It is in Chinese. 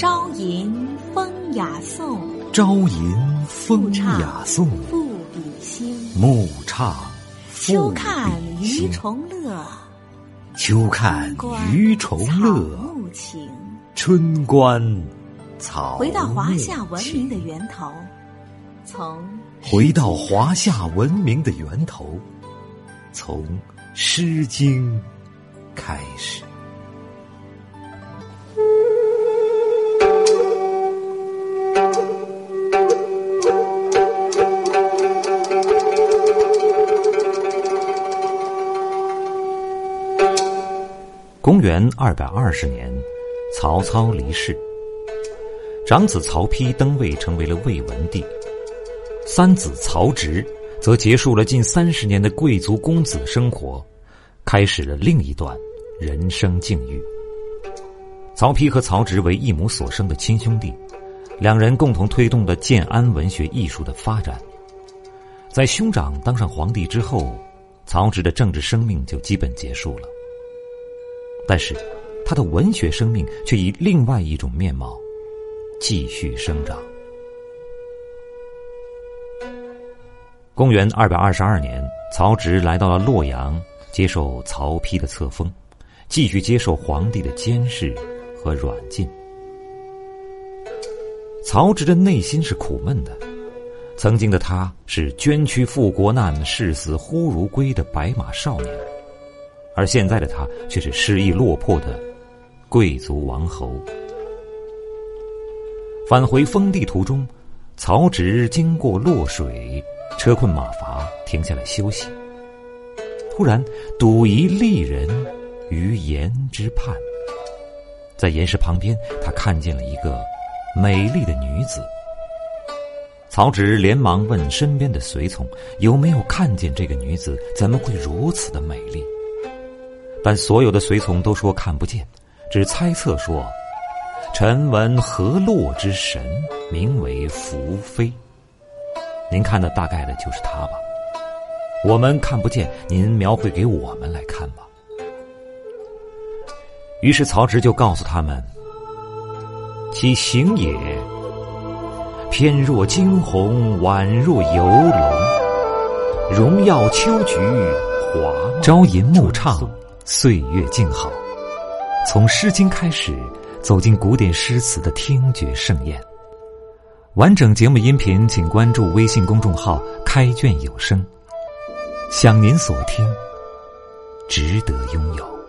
朝吟风雅颂，朝吟风雅颂，赋比兴。暮唱秋看鱼虫乐，秋看鱼虫乐。木情，春观草回到华夏文明的源头，从回到华夏文明的源头，从《诗经》开始。公元二百二十年，曹操离世，长子曹丕登位成为了魏文帝，三子曹植则结束了近三十年的贵族公子生活，开始了另一段人生境遇。曹丕和曹植为一母所生的亲兄弟，两人共同推动了建安文学艺术的发展。在兄长当上皇帝之后，曹植的政治生命就基本结束了。但是，他的文学生命却以另外一种面貌继续生长。公元二百二十二年，曹植来到了洛阳，接受曹丕的册封，继续接受皇帝的监视和软禁。曹植的内心是苦闷的，曾经的他是捐躯赴国难、视死忽如归的白马少年。而现在的他却是失意落魄的贵族王侯。返回封地途中，曹植经过洛水，车困马乏，停下来休息。突然，睹一丽人于岩之畔，在岩石旁边，他看见了一个美丽的女子。曹植连忙问身边的随从有没有看见这个女子，怎么会如此的美丽？但所有的随从都说看不见，只猜测说：“臣闻河洛之神，名为伏妃。您看的大概的就是他吧？我们看不见，您描绘给我们来看吧。”于是曹植就告诉他们：“其形也，翩若惊鸿，宛若游龙，荣耀秋菊，华朝吟暮唱。”岁月静好，从《诗经》开始，走进古典诗词的听觉盛宴。完整节目音频，请关注微信公众号“开卷有声”。享您所听，值得拥有。